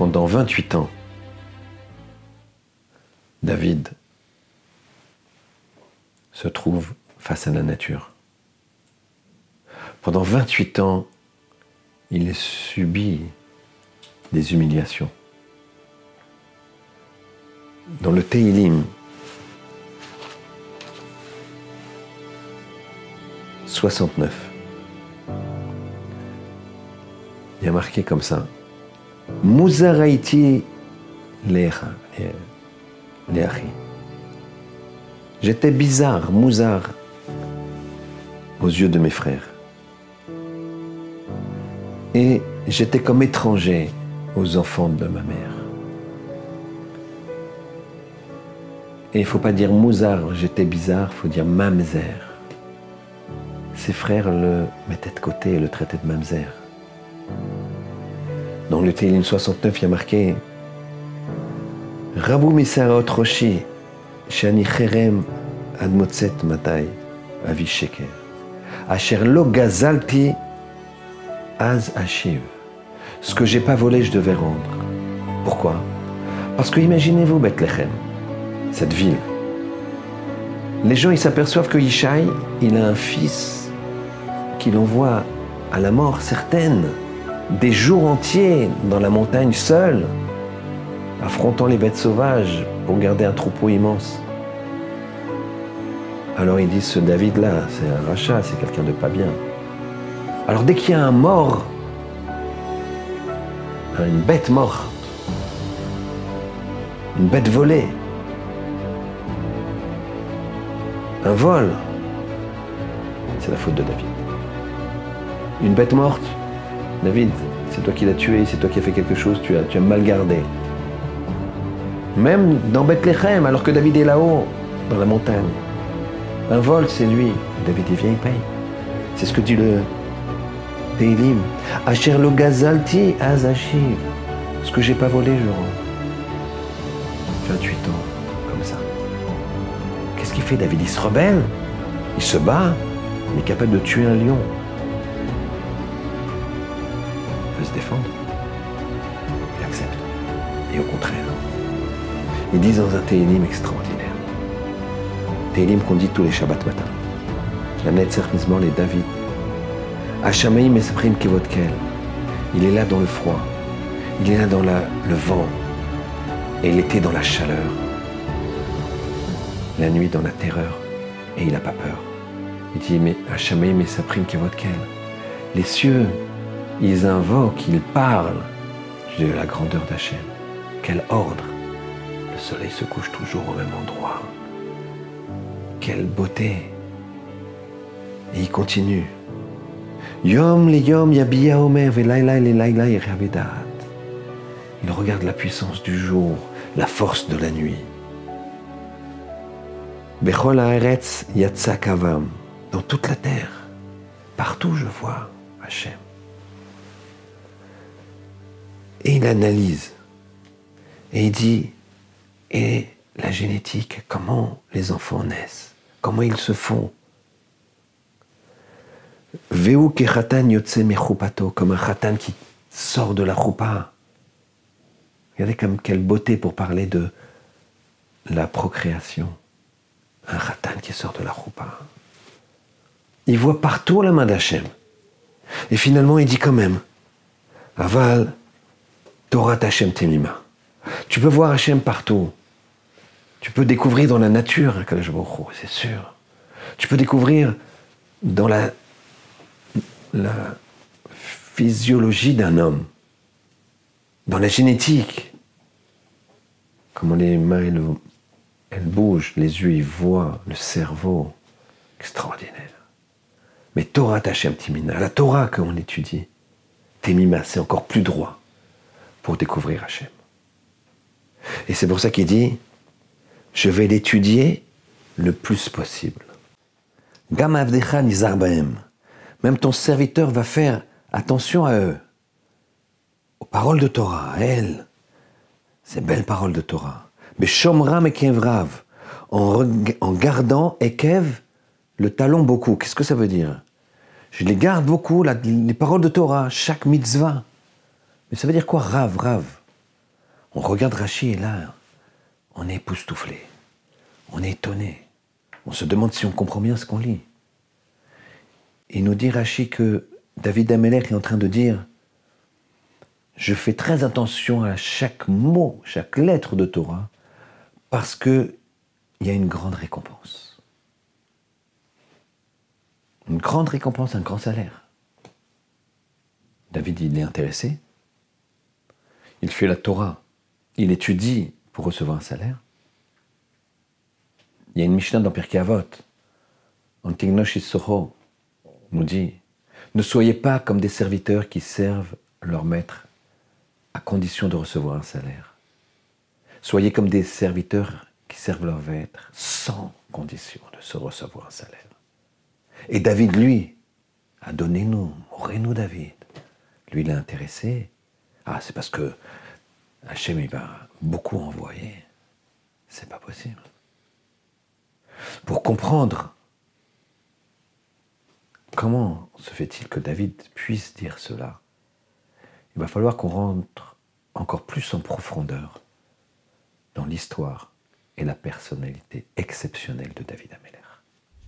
pendant 28 ans, David se trouve face à la nature. Pendant 28 ans, il subit des humiliations. Dans le Teilim, 69, il y a marqué comme ça Lecha, leachi. J'étais bizarre, mouzar, aux yeux de mes frères. Et j'étais comme étranger aux enfants de ma mère. Et il ne faut pas dire mouzar, j'étais bizarre, il faut dire mamzer. Ses frères le mettaient de côté et le traitaient de mamzer. Dans le Télim 69, il y a marqué Roshi, Shani Cherem Admotzet Matai, Avi Sheker. Asher Lo Gazalti Az Ashiv. Ce que j'ai pas volé, je devais rendre. Pourquoi? Parce que imaginez-vous Bethléem, cette ville. Les gens, ils s'aperçoivent que Yishai, il a un fils qu'il envoie à la mort certaine des jours entiers dans la montagne seul, affrontant les bêtes sauvages pour garder un troupeau immense. Alors ils disent ce David-là, c'est un rachat, c'est quelqu'un de pas bien. Alors dès qu'il y a un mort, une bête morte, une bête volée, un vol, c'est la faute de David. Une bête morte, David, c'est toi qui l'as tué, c'est toi qui as fait quelque chose, tu as, mal gardé. Même dans Bethléem, alors que David est là-haut, dans la montagne. Un vol, c'est lui. David, il vient, il paye. C'est ce que dit le Teilim. Asher lo gazalti azashiv. Ce que j'ai pas volé, je rends. 28 ans, comme ça. Qu'est-ce qu'il fait, David? Il se rebelle, il se bat, il est capable de tuer un lion. Se défendre. Il accepte. Et au contraire, ils disent dans un télim extraordinaire. Télim qu'on dit tous les Shabbats matin. La Netzer les David. Hachamaïm Esaprim Kevotkel. Il est là dans le froid. Il est là dans le vent. Et il était dans la chaleur. La nuit dans la terreur. Et il n'a pas peur. Il dit, mais Hachamaïm Esaprim Kevotkel. Les cieux ils invoquent, ils parlent de la grandeur d'Hachem. Quel ordre Le soleil se couche toujours au même endroit. Quelle beauté Et il continue. Yom le yom Il regarde la puissance du jour, la force de la nuit. Bechol. Dans toute la terre, partout je vois Hachem. Et il analyse. Et il dit, et la génétique, comment les enfants naissent, comment ils se font? Veu kechatan yotse comme un khatan qui sort de la choupa. Regardez comme quelle beauté pour parler de la procréation. Un khatan qui sort de la choupa. Il voit partout la main d'Hachem. Et finalement, il dit quand même, Aval, Torah Hashem Temima. Tu peux voir Hachem partout. Tu peux découvrir dans la nature c'est sûr. Tu peux découvrir dans la, physiologie d'un homme, dans la génétique. Comment les mains, elles, elles bougent, les yeux, ils voient, le cerveau. Extraordinaire. Mais Torah Hashem Temima, la Torah qu'on étudie, Temima, c'est encore plus droit découvrir Hachem. Et c'est pour ça qu'il dit, je vais l'étudier le plus possible. Même ton serviteur va faire attention à eux, aux paroles de Torah, à elles, ces belles paroles de Torah. Mais Shomram et en gardant Ekev, le talon beaucoup. Qu'est-ce que ça veut dire? Je les garde beaucoup, les paroles de Torah, chaque mitzvah. Mais ça veut dire quoi, rave, rave? On regarde Rachid et là, on est époustouflé, on est étonné, on se demande si on comprend bien ce qu'on lit. Il nous dit Rachid que David Amelech est en train de dire Je fais très attention à chaque mot, chaque lettre de Torah, parce qu'il y a une grande récompense. Une grande récompense, un grand salaire. David, il est intéressé. Il fait la Torah. Il étudie pour recevoir un salaire. Il y a une Mishnah dans Pirkei Avot, Antignosh Soho, nous dit Ne soyez pas comme des serviteurs qui servent leur maître à condition de recevoir un salaire. Soyez comme des serviteurs qui servent leur maître sans condition de se recevoir un salaire. Et David, lui, a donné nous, aurez-nous David Lui, il a intéressé. Ah, c'est parce que Hachem, il va beaucoup envoyer. C'est pas possible. Pour comprendre comment se fait-il que David puisse dire cela, il va falloir qu'on rentre encore plus en profondeur dans l'histoire et la personnalité exceptionnelle de David Amelech.